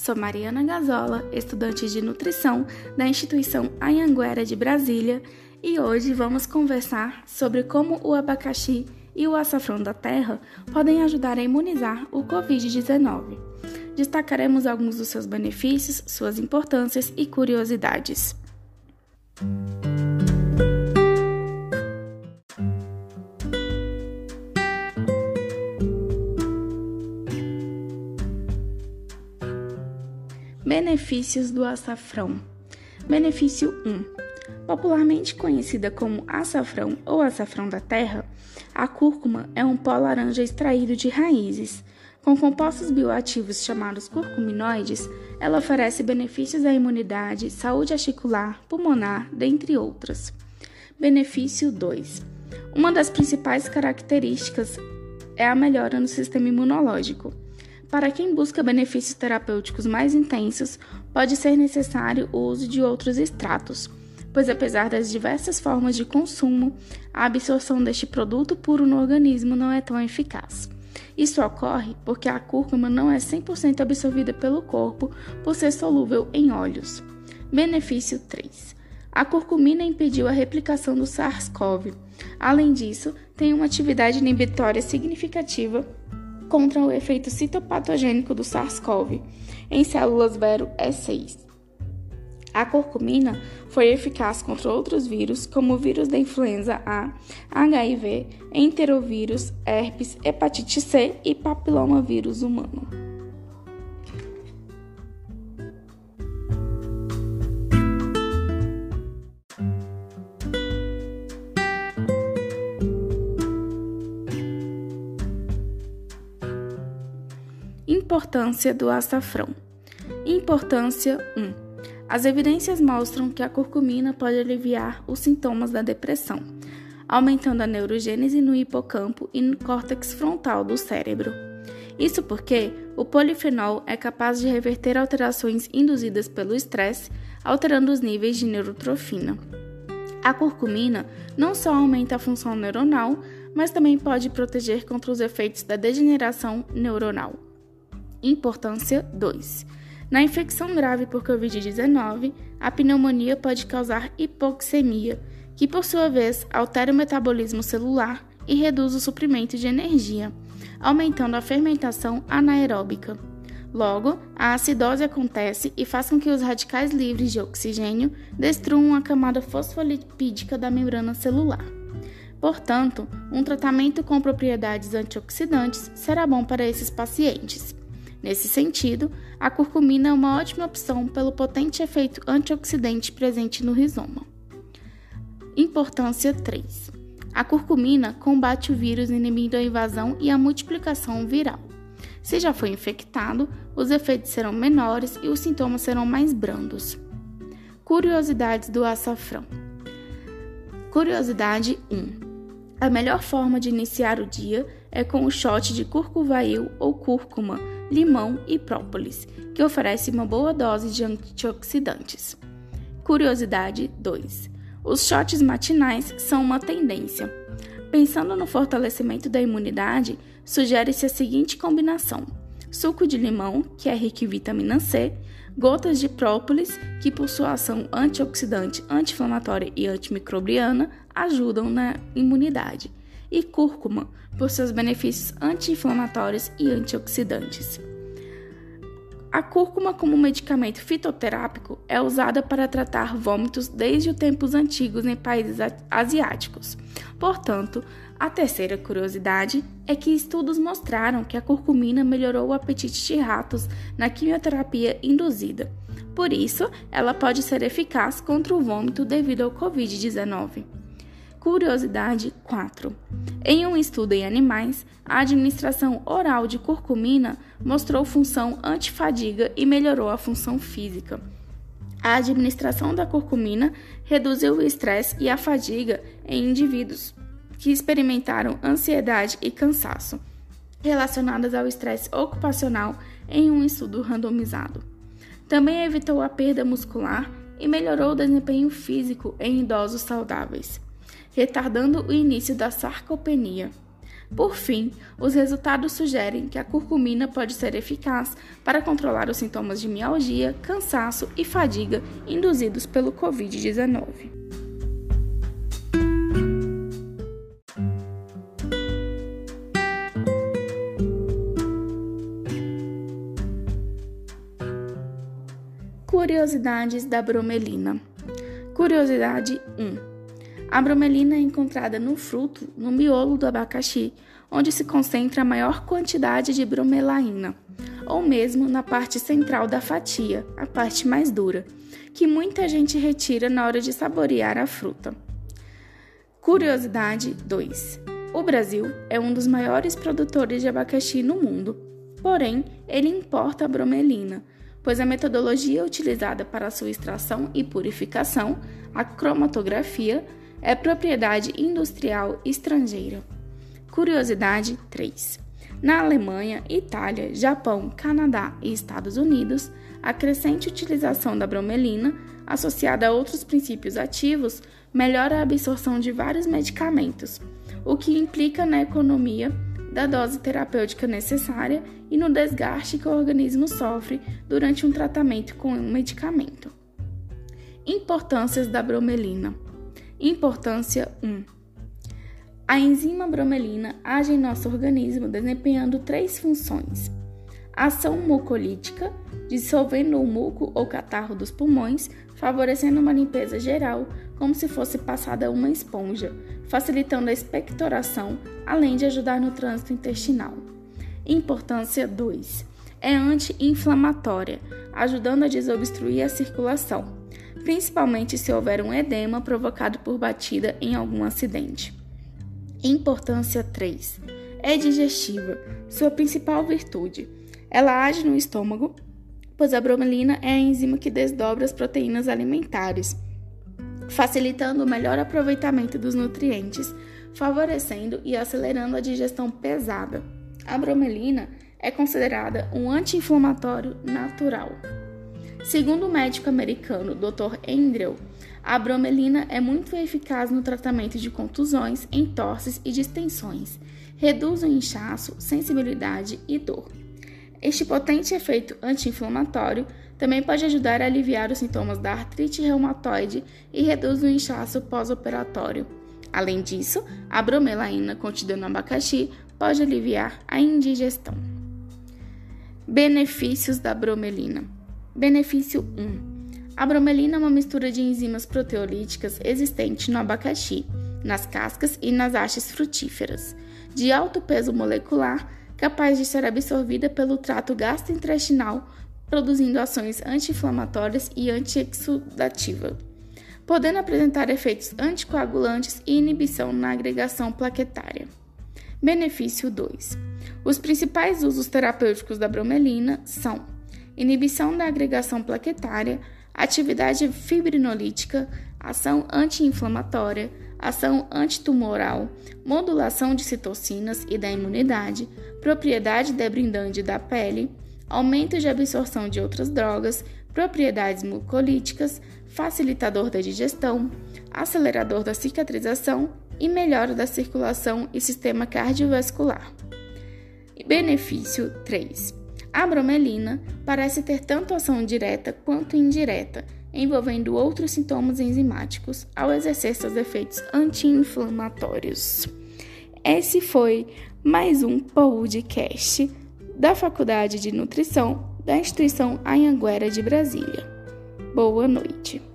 Sou Mariana Gazola, estudante de nutrição da instituição Anhanguera de Brasília, e hoje vamos conversar sobre como o abacaxi e o açafrão da terra podem ajudar a imunizar o Covid-19. Destacaremos alguns dos seus benefícios, suas importâncias e curiosidades. Benefícios do açafrão. Benefício 1. Popularmente conhecida como açafrão ou açafrão da terra, a cúrcuma é um pó laranja extraído de raízes. Com compostos bioativos chamados curcuminoides, ela oferece benefícios à imunidade, saúde articular, pulmonar, dentre outras. Benefício 2. Uma das principais características é a melhora no sistema imunológico. Para quem busca benefícios terapêuticos mais intensos, pode ser necessário o uso de outros extratos, pois apesar das diversas formas de consumo, a absorção deste produto puro no organismo não é tão eficaz. Isso ocorre porque a cúrcuma não é 100% absorvida pelo corpo por ser solúvel em óleos. Benefício 3. A curcumina impediu a replicação do SARS-CoV. Além disso, tem uma atividade inibitória significativa contra o efeito citopatogênico do SARS-CoV em células vero E6. A curcumina foi eficaz contra outros vírus, como o vírus da influenza A, HIV, enterovírus, herpes, hepatite C e papilomavírus humano. Importância do açafrão. Importância 1. As evidências mostram que a curcumina pode aliviar os sintomas da depressão, aumentando a neurogênese no hipocampo e no córtex frontal do cérebro. Isso porque o polifenol é capaz de reverter alterações induzidas pelo estresse, alterando os níveis de neurotrofina. A curcumina não só aumenta a função neuronal, mas também pode proteger contra os efeitos da degeneração neuronal. Importância 2. Na infecção grave por Covid-19, a pneumonia pode causar hipoxemia, que por sua vez altera o metabolismo celular e reduz o suprimento de energia, aumentando a fermentação anaeróbica. Logo, a acidose acontece e faz com que os radicais livres de oxigênio destruam a camada fosfolipídica da membrana celular. Portanto, um tratamento com propriedades antioxidantes será bom para esses pacientes. Nesse sentido, a curcumina é uma ótima opção pelo potente efeito antioxidante presente no rizoma. Importância 3. A curcumina combate o vírus inibindo a invasão e a multiplicação viral. Se já foi infectado, os efeitos serão menores e os sintomas serão mais brandos. Curiosidades do açafrão. Curiosidade 1. A melhor forma de iniciar o dia é com o shot de curcuvail ou cúrcuma limão e própolis, que oferece uma boa dose de antioxidantes. Curiosidade 2. Os shots matinais são uma tendência. Pensando no fortalecimento da imunidade, sugere-se a seguinte combinação: suco de limão, que é rico em vitamina C, gotas de própolis, que por sua ação antioxidante, anti-inflamatória e antimicrobiana ajudam na imunidade e cúrcuma, por seus benefícios anti-inflamatórios e antioxidantes. A cúrcuma, como medicamento fitoterápico, é usada para tratar vômitos desde os tempos antigos em países asiáticos. Portanto, a terceira curiosidade é que estudos mostraram que a curcumina melhorou o apetite de ratos na quimioterapia induzida. Por isso, ela pode ser eficaz contra o vômito devido ao Covid-19. Curiosidade 4. Em um estudo em animais, a administração oral de curcumina mostrou função antifadiga e melhorou a função física. A administração da curcumina reduziu o estresse e a fadiga em indivíduos que experimentaram ansiedade e cansaço relacionadas ao estresse ocupacional em um estudo randomizado. Também evitou a perda muscular e melhorou o desempenho físico em idosos saudáveis retardando o início da sarcopenia. Por fim, os resultados sugerem que a curcumina pode ser eficaz para controlar os sintomas de mialgia, cansaço e fadiga induzidos pelo Covid-19. Curiosidades da bromelina. Curiosidade 1. A bromelina é encontrada no fruto, no miolo do abacaxi, onde se concentra a maior quantidade de bromelaína, ou mesmo na parte central da fatia, a parte mais dura, que muita gente retira na hora de saborear a fruta. Curiosidade 2. O Brasil é um dos maiores produtores de abacaxi no mundo, porém, ele importa a bromelina, pois a metodologia utilizada para sua extração e purificação, a cromatografia, é propriedade industrial estrangeira. Curiosidade 3. Na Alemanha, Itália, Japão, Canadá e Estados Unidos, a crescente utilização da bromelina, associada a outros princípios ativos, melhora a absorção de vários medicamentos, o que implica na economia da dose terapêutica necessária e no desgaste que o organismo sofre durante um tratamento com um medicamento. Importâncias da bromelina. Importância 1. A enzima bromelina age em nosso organismo desempenhando três funções: ação mucolítica, dissolvendo o muco ou catarro dos pulmões, favorecendo uma limpeza geral, como se fosse passada uma esponja, facilitando a expectoração, além de ajudar no trânsito intestinal. Importância 2. É anti-inflamatória, ajudando a desobstruir a circulação principalmente se houver um edema provocado por batida em algum acidente. Importância 3. É digestiva, sua principal virtude. Ela age no estômago, pois a bromelina é a enzima que desdobra as proteínas alimentares, facilitando o melhor aproveitamento dos nutrientes, favorecendo e acelerando a digestão pesada. A bromelina é considerada um anti-inflamatório natural. Segundo o médico americano Dr. Andrew, a bromelina é muito eficaz no tratamento de contusões, entorses e distensões. Reduz o inchaço, sensibilidade e dor. Este potente efeito anti-inflamatório também pode ajudar a aliviar os sintomas da artrite reumatoide e reduz o inchaço pós-operatório. Além disso, a bromelaína contida no abacaxi pode aliviar a indigestão. Benefícios da bromelina. Benefício 1. A bromelina é uma mistura de enzimas proteolíticas existente no abacaxi, nas cascas e nas hastes frutíferas, de alto peso molecular, capaz de ser absorvida pelo trato gastrointestinal, produzindo ações anti-inflamatórias e anti-exudativa, podendo apresentar efeitos anticoagulantes e inibição na agregação plaquetária. Benefício 2. Os principais usos terapêuticos da bromelina são inibição da agregação plaquetária, atividade fibrinolítica, ação anti-inflamatória, ação antitumoral, modulação de citocinas e da imunidade, propriedade debrindante da pele, aumento de absorção de outras drogas, propriedades mucolíticas, facilitador da digestão, acelerador da cicatrização e melhora da circulação e sistema cardiovascular. Benefício 3 a bromelina parece ter tanto ação direta quanto indireta, envolvendo outros sintomas enzimáticos ao exercer seus efeitos anti-inflamatórios. Esse foi mais um podcast da Faculdade de Nutrição da Instituição Anhanguera de Brasília. Boa noite.